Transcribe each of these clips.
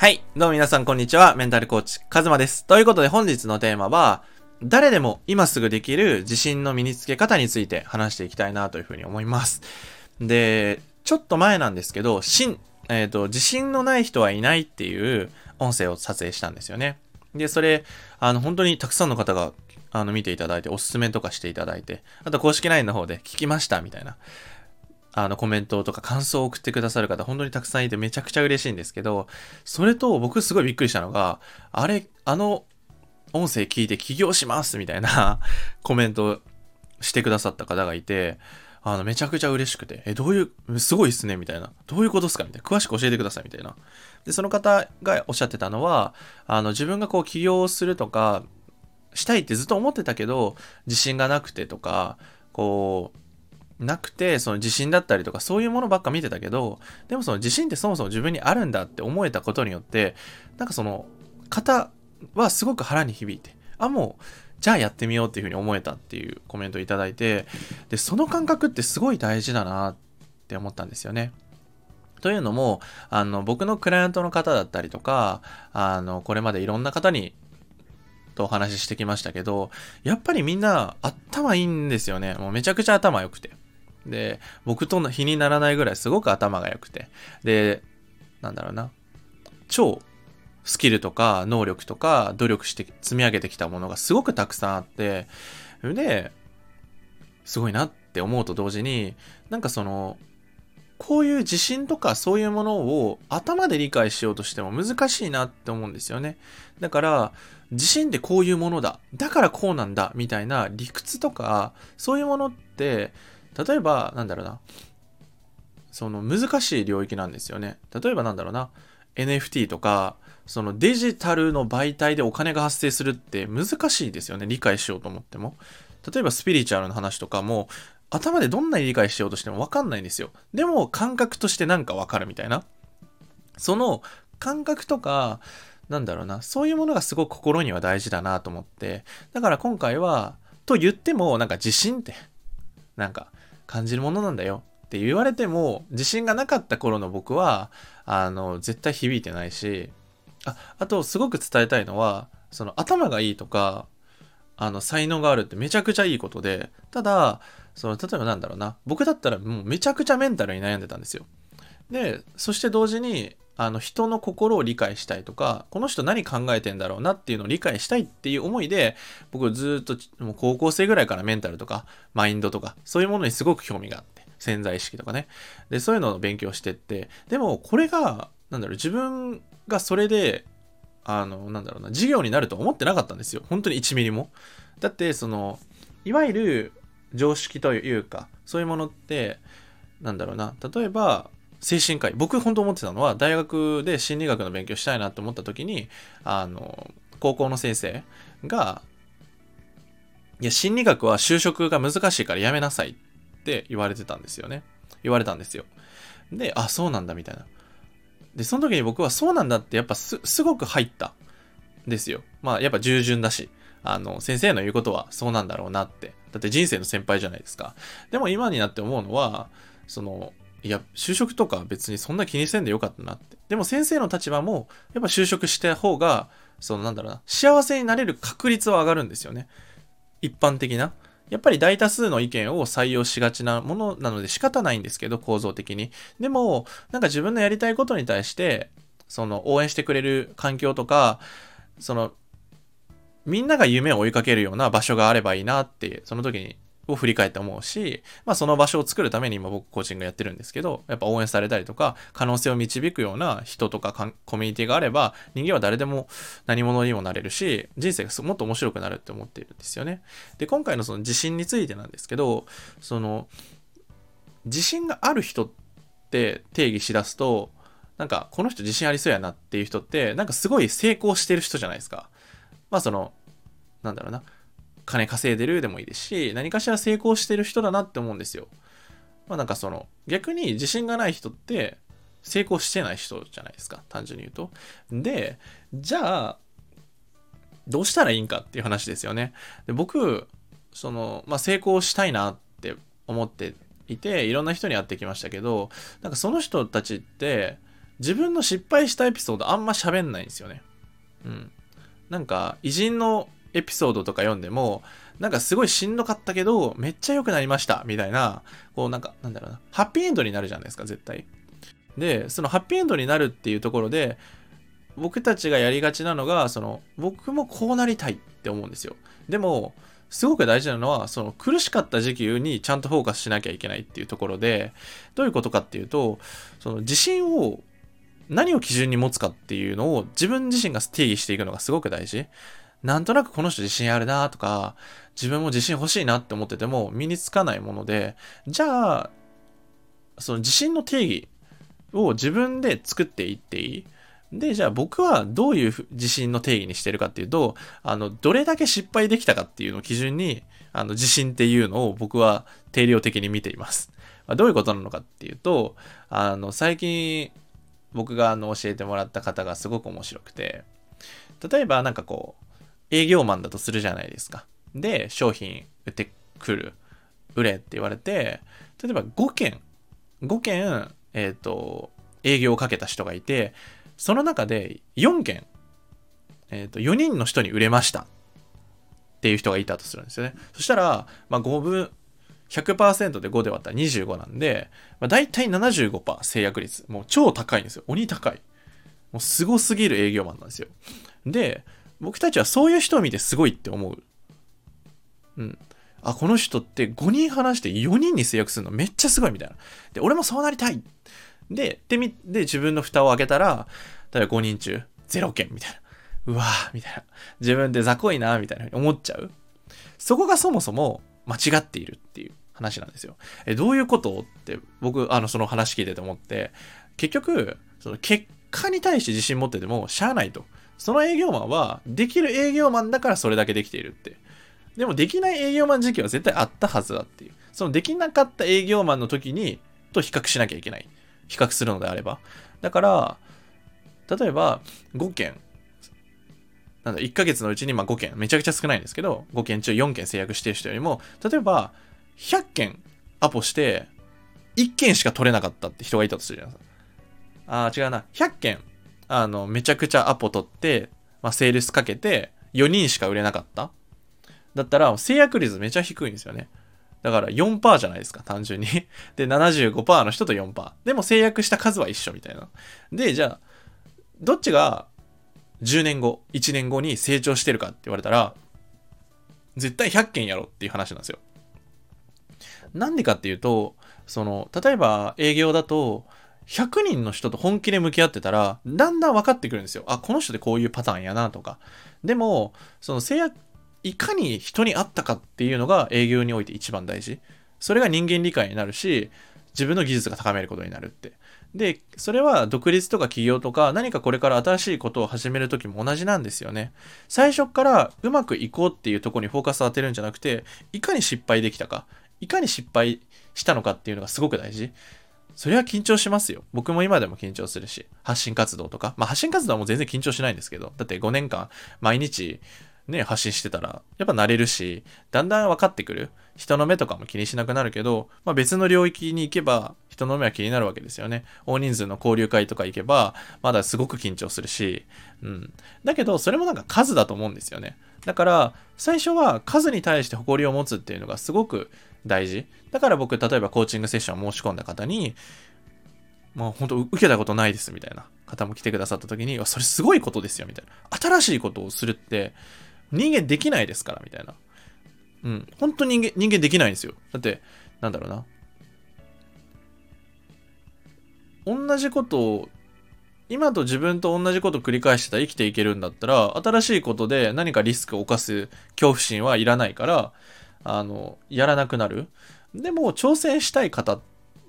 はい。どうも皆さんこんにちは。メンタルコーチ、カズマです。ということで本日のテーマは、誰でも今すぐできる自信の身につけ方について話していきたいなというふうに思います。で、ちょっと前なんですけど、しん、えっ、と、自信のない人はいないっていう音声を撮影したんですよね。で、それ、あの、本当にたくさんの方が、あの、見ていただいて、おすすめとかしていただいて、あと公式 LINE の方で聞きましたみたいな、あの、コメントとか感想を送ってくださる方、本当にたくさんいてめちゃくちゃ嬉しいんですけど、それと僕すごいびっくりしたのが、あれ、あの、音声聞いて起業しますみたいな コメントしてくださった方がいて、あの、めちゃくちゃ嬉しくて、え、どういう、すごいっすねみたいな。どういうことっすか？みたいな。詳しく教えてくださいみたいな。で、その方がおっしゃってたのは、あの、自分がこう起業するとか、したいってずっと思ってたけど、自信がなくてとか、こう、なくて、その自信だったりとか、そういうものばっか見てたけど、でもその自信ってそもそも自分にあるんだって思えたことによって、なんかその方はすごく腹に響いて、あ、もう、じゃあやってみようっていうふうに思えたっていうコメントをいただいて、で、その感覚ってすごい大事だなって思ったんですよね。というのも、あの、僕のクライアントの方だったりとか、あの、これまでいろんな方にとお話ししてきましたけど、やっぱりみんな頭いいんですよね。もうめちゃくちゃ頭良くて。で、僕との比にならないぐらいすごく頭が良くて。で、なんだろうな。超スキルとか能力とか努力して積み上げてきたものがすごくたくさんあって、で、すごいなって思うと同時に、なんかその、こういう自信とかそういうものを頭で理解しようとしても難しいなって思うんですよね。だから、自信ってこういうものだ。だからこうなんだ。みたいな理屈とか、そういうものって、例えば、なんだろうな。その難しい領域なんですよね。例えばなんだろうな。NFT とか、そのデジタルの媒体でお金が発生するって難しいですよね。理解しようと思っても。例えばスピリチュアルの話とかも、頭でどんなに理解しようとしても分かんないんですよ。でも感覚としてなんか分かるみたいな。その感覚とか、なんだろうな、そういうものがすごく心には大事だなと思って、だから今回は、と言っても、なんか自信って、なんか感じるものなんだよって言われても、自信がなかった頃の僕は、あの、絶対響いてないし、あ、あとすごく伝えたいのは、その頭がいいとか、あの、才能があるってめちゃくちゃいいことで、ただ、その、例えばなんだろうな、僕だったらもうめちゃくちゃメンタルに悩んでたんですよ。で、そして同時に、あの人の心を理解したいとか、この人何考えてんだろうなっていうのを理解したいっていう思いで、僕ずっともう高校生ぐらいからメンタルとか、マインドとか、そういうものにすごく興味があって、潜在意識とかね。で、そういうのを勉強してって、でもこれが、なんだろう、自分がそれで、あの、なんだろうな、授業になると思ってなかったんですよ。本当に1ミリも。だって、その、いわゆる常識というか、そういうものって、なんだろうな、例えば、精神科医。僕本当思ってたのは大学で心理学の勉強したいなって思った時にあの高校の先生がいや心理学は就職が難しいからやめなさいって言われてたんですよね。言われたんですよ。であそうなんだみたいな。でその時に僕はそうなんだってやっぱすすごく入ったんですよ。まあやっぱ従順だしあの先生の言うことはそうなんだろうなって。だって人生の先輩じゃないですか。でも今になって思うのはそのいや、就職とか別にそんな気にせんでよかったなって。でも先生の立場も、やっぱ就職した方が、そのなんだろうな、幸せになれる確率は上がるんですよね。一般的な。やっぱり大多数の意見を採用しがちなものなので仕方ないんですけど、構造的に。でも、なんか自分のやりたいことに対して、その応援してくれる環境とか、その、みんなが夢を追いかけるような場所があればいいなって、その時にを振り返って思うし、まあその場所を作るために今僕コーチングやってるんですけど、やっぱ応援されたりとか、可能性を導くような人とかコミュニティがあれば、人間は誰でも何者にもなれるし、人生がもっと面白くなるって思っているんですよね。で、今回のその自信についてなんですけど、その、自信がある人って定義しだすと、なんかこの人自信ありそうやなっていう人って、なんかすごい成功してる人じゃないですか。まあその、なんだろうな。金稼いでるでもいいですし、何かしら成功してる人だなって思うんですよ。まあなんかその、逆に自信がない人って成功してない人じゃないですか。単純に言うと。で、じゃあ、どうしたらいいんかっていう話ですよね。で僕、その、まあ成功したいなって思っていて、いろんな人に会ってきましたけど、なんかその人たちって、自分の失敗したエピソードあんま喋んないんですよね。うん。なんか、偉人のエピソードとか読んでも、なんかすごいしんどかったけど、めっちゃ良くなりました、みたいな、こうなんか、なんだろうな、ハッピーエンドになるじゃないですか、絶対。で、そのハッピーエンドになるっていうところで、僕たちがやりがちなのが、その、僕もこうなりたいって思うんですよ。でも、すごく大事なのは、その苦しかった時期にちゃんとフォーカスしなきゃいけないっていうところで、どういうことかっていうと、その自信を何を基準に持つかっていうのを自分自身が定義していくのがすごく大事。なんとなくこの人自信あるなとか、自分も自信欲しいなって思ってても身につかないもので、じゃあ、その自信の定義を自分で作っていっていい？で、じゃあ僕はどういう自信の定義にしてるかっていうと、あの、どれだけ失敗できたかっていうのを基準に、あの、自信っていうのを僕は定量的に見ています。まあ、どういうことなのかっていうと、あの、最近僕があの教えてもらった方がすごく面白くて、例えばなんかこう、営業マンだとするじゃないですか。で、商品売ってくる。売れって言われて、例えば5件、5件、えっ、ー、と、営業をかけた人がいて、その中で4件、えっ、ー、と、4人の人に売れましたっていう人がいたとするんですよね。そしたら、まあ、5分、100%で5で割ったら25なんで、まあ、大体75%制約率。もう超高いんですよ。鬼高い。もうすごすぎる営業マンなんですよ。で、僕たちはそういう人を見てすごいって思う。うん。あ、この人って5人話して4人に制約するのめっちゃすごいみたいな。で、俺もそうなりたい。で、で、み、で、自分の蓋を開けたら、例えば5人中0件みたいな。うわぁ、みたいな。自分で雑魚いなみたいな思っちゃう。そこがそもそも間違っているっていう話なんですよ。え、どういうことって僕、あの、その話聞いてて思って、結局、その結果に対して自信持っててもしゃあないと。その営業マンは、できる営業マンだからそれだけできているって。でも、できない営業マン時期は絶対あったはずだっていう。そのできなかった営業マンの時に、と比較しなきゃいけない。比較するのであれば。だから、例えば、5件、なんだ、1ヶ月のうちにま5件、めちゃくちゃ少ないんですけど、5件中4件制約してる人よりも、例えば、100件アポして、1件しか取れなかったって人がいたとするじゃないですか。ああ、違うな。100件、あの、めちゃくちゃアポ取って、まあ、セールスかけて、4人しか売れなかった。だったら、制約率めちゃ低いんですよね。だから4%じゃないですか、単純に。で、75%の人と4%。でも制約した数は一緒みたいな。で、じゃあ、どっちが10年後、1年後に成長してるかって言われたら、絶対100件やろっていう話なんですよ。なんでかっていうと、その、例えば営業だと、100人の人と本気で向き合ってたら、だんだん分かってくるんですよ。あ、この人でこういうパターンやなとか。でも、その制約、いかに人に会ったかっていうのが営業において一番大事。それが人間理解になるし、自分の技術が高めることになるって。で、それは独立とか起業とか何かこれから新しいことを始めるときも同じなんですよね。最初からうまくいこうっていうとこにフォーカスを当てるんじゃなくて、いかに失敗できたか、いかに失敗したのかっていうのがすごく大事。それは緊張しますよ。僕も今でも緊張するし、発信活動とか。まあ発信活動はもう全然緊張しないんですけど、だって5年間毎日ね、発信してたら、やっぱ慣れるし、だんだん分かってくる。人の目とかも気にしなくなるけど、まあ、別の領域に行けば、人の目は気になるわけですよね。大人数の交流会とか行けば、まだすごく緊張するし、うん。だけど、それもなんか数だと思うんですよね。だから、最初は数に対して誇りを持つっていうのがすごく大事。だから僕、例えばコーチングセッションを申し込んだ方に、もう本当受けたことないですみたいな方も来てくださった時に、それすごいことですよみたいな。新しいことをするって、人間できないですから、みたいな。うん。本当に人間、人間できないんですよ。だって、なんだろうな。同じことを、今と自分と同じことを繰り返してたら生きていけるんだったら、新しいことで何かリスクを冒す恐怖心はいらないから、あの、やらなくなる。でも、挑戦したい方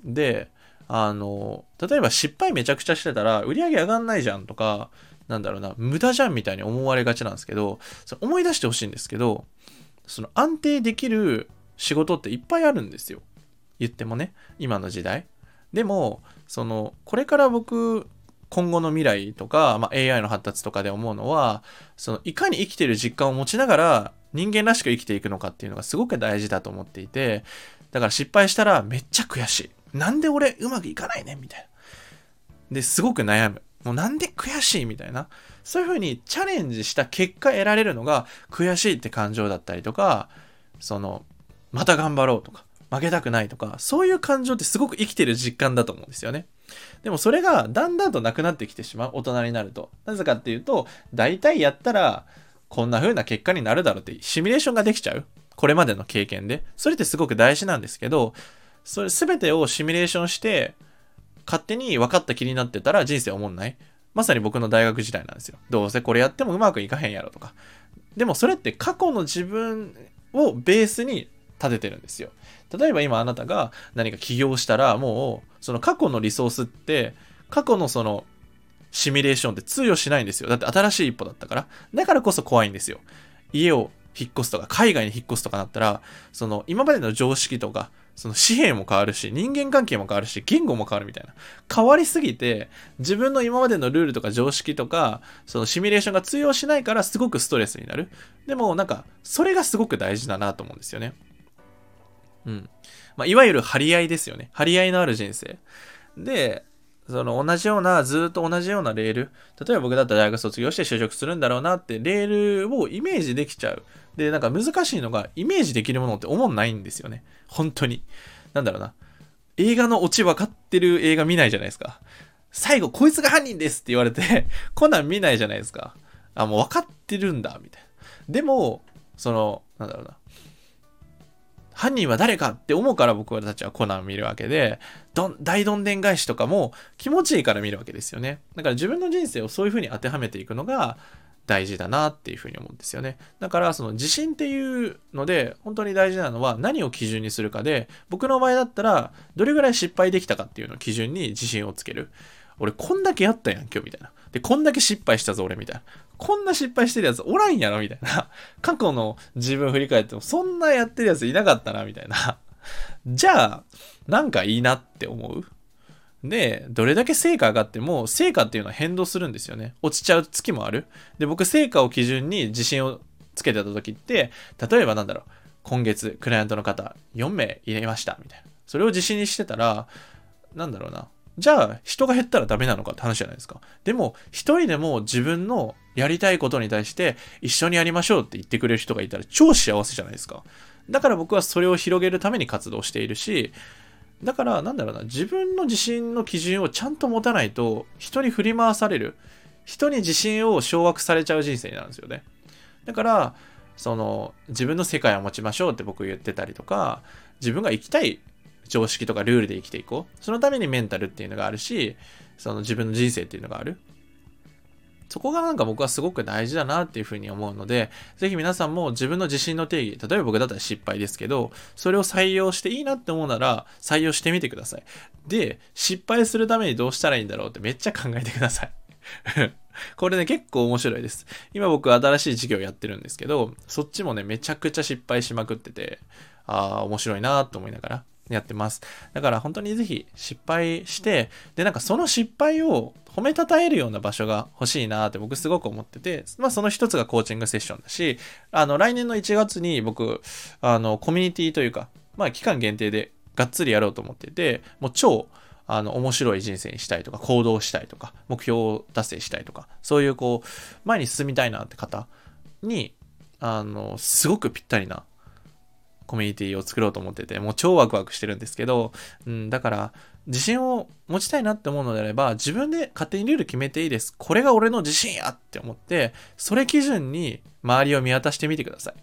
で、あの、例えば失敗めちゃくちゃしてたら、売り上げ上がんないじゃんとか、なんだろうな、無駄じゃんみたいに思われがちなんですけど、その思い出してほしいんですけど、その安定できる仕事っていっぱいあるんですよ。言ってもね、今の時代。でも、その、これから僕、今後の未来とか、まあ、AI の発達とかで思うのは、その、いかに生きてる実感を持ちながら、人間らしく生きていくのかっていうのがすごく大事だと思っていて、だから失敗したらめっちゃ悔しい。なんで俺うまくいかないねみたいな。で、すごく悩む。もうなんで悔しいみたいな。そういう風にチャレンジした結果得られるのが悔しいって感情だったりとか、その、また頑張ろうとか、負けたくないとか、そういう感情ってすごく生きてる実感だと思うんですよね。でもそれがだんだんとなくなってきてしまう。大人になると。なぜかっていうと、大体やったら、こんな風な結果になるだろうってシミュレーションができちゃう。これまでの経験で。それってすごく大事なんですけど、それ全てをシミュレーションして、勝手に分かった気になってたら人生思んない。まさに僕の大学時代なんですよ。どうせこれやってもうまくいかへんやろとか。でもそれって過去の自分をベースに立ててるんですよ。例えば今あなたが何か起業したらもうその過去のリソースって過去のそのシミュレーションって通用しないんですよ。だって新しい一歩だったから。だからこそ怖いんですよ。家を引っ越すとか、海外に引っ越すとかなったら、その今までの常識とか、その紙幣も変わるし、人間関係も変わるし、言語も変わるみたいな。変わりすぎて、自分の今までのルールとか常識とか、そのシミュレーションが通用しないからすごくストレスになる。でもなんか、それがすごく大事だなと思うんですよね。うん。まあ、いわゆる張り合いですよね。張り合いのある人生。で、その同じような、ずっと同じようなレール。例えば僕だったら大学卒業して就職するんだろうなって、レールをイメージできちゃう。で、なんか難しいのが、イメージできるものって思んないんですよね。本当に。なんだろうな。映画のオチ分かってる映画見ないじゃないですか。最後、こいつが犯人ですって言われて コナン見ないじゃないですか。あ、もう分かってるんだ、みたいな。でも、その、なんだろうな。犯人は誰かって思うから僕たちはコナン見るわけで、どん、大どんでん返しとかも気持ちいいから見るわけですよね。だから自分の人生をそういう風に当てはめていくのが大事だなっていう風に思うんですよね。だからその自信っていうので本当に大事なのは何を基準にするかで、僕の場合だったらどれぐらい失敗できたかっていうのを基準に自信をつける。俺こんだけやったやん今日みたいな。で、こんだけ失敗したぞ俺みたいな。こんな失敗してるやつおらんやろみたいな。過去の自分振り返っても、そんなやってるやついなかったなみたいな。じゃあ、なんかいいなって思う？で、どれだけ成果上がっても、成果っていうのは変動するんですよね。落ちちゃう月もある。で、僕、成果を基準に自信をつけてた時って、例えばなんだろう、今月、クライアントの方4名入れました、みたいな。それを自信にしてたら、なんだろうな。じゃあ、人が減ったらダメなのかって話じゃないですか。でも、一人でも自分のやりたいことに対して一緒にやりましょうって言ってくれる人がいたら超幸せじゃないですか。だから僕はそれを広げるために活動しているし、だからなんだろうな、自分の自信の基準をちゃんと持たないと人に振り回される。人に自信を掌握されちゃう人生になるんですよね。だから、その自分の世界を持ちましょうって僕言ってたりとか、自分が生きたい常識とかルールで生きていこう。そのためにメンタルっていうのがあるし、その自分の人生っていうのがある。そこがなんか僕はすごく大事だなっていうふうに思うので、ぜひ皆さんも自分の自信の定義、例えば僕だったら失敗ですけど、それを採用していいなって思うなら採用してみてください。で、失敗するためにどうしたらいいんだろうってめっちゃ考えてください。これね、結構面白いです。今僕新しい授業やってるんですけど、そっちもね、めちゃくちゃ失敗しまくってて、ああ、面白いなと思いながらやってます。だから本当にぜひ失敗して、で、なんかその失敗を褒めたたえるような場所が欲しいなって僕すごく思ってて、まあその一つがコーチングセッションだし、あの来年の1月に僕、あのコミュニティというか、まあ期間限定でがっつりやろうと思ってて、もう超あの、面白い人生にしたいとか、行動したいとか、目標を達成したいとか、そういうこう、前に進みたいなって方に、あの、すごくぴったりなコミュニティを作ろうと思ってて、もう超ワクワクしてるんですけど、うん、だから、自信を持ちたいなって思うのであれば、自分で勝手にルール決めていいです。これが俺の自信やって思って、それ基準に周りを見渡してみてください。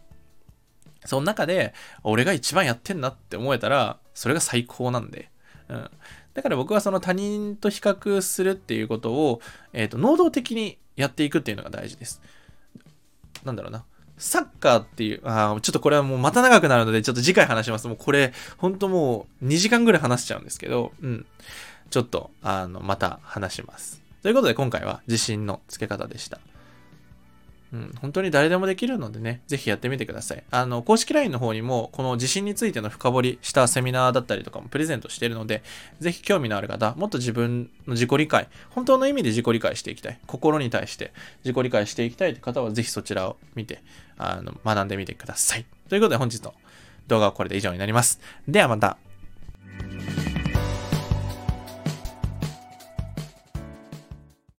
その中で、俺が一番やってんなって思えたら、それが最高なんで。うん。だから僕はその他人と比較するっていうことを、えっ、ー、と、能動的にやっていくっていうのが大事です。なんだろうな。サッカーっていう、ああちょっとこれはもうまた長くなるので、ちょっと次回話します。もうこれ、ほんともう2時間ぐらい話しちゃうんですけど、うん。ちょっと、あの、また話します。ということで今回は自信のつけ方でした。うん、本当に誰でもできるのでね、ぜひやってみてください。あの、公式 LINE の方にも、この自信についての深掘りしたセミナーだったりとかもプレゼントしているので、ぜひ興味のある方、もっと自分の自己理解、本当の意味で自己理解していきたい。心に対して自己理解していきたいという方は、ぜひそちらを見て、あの、学んでみてください。ということで本日の動画はこれで以上になります。ではまた。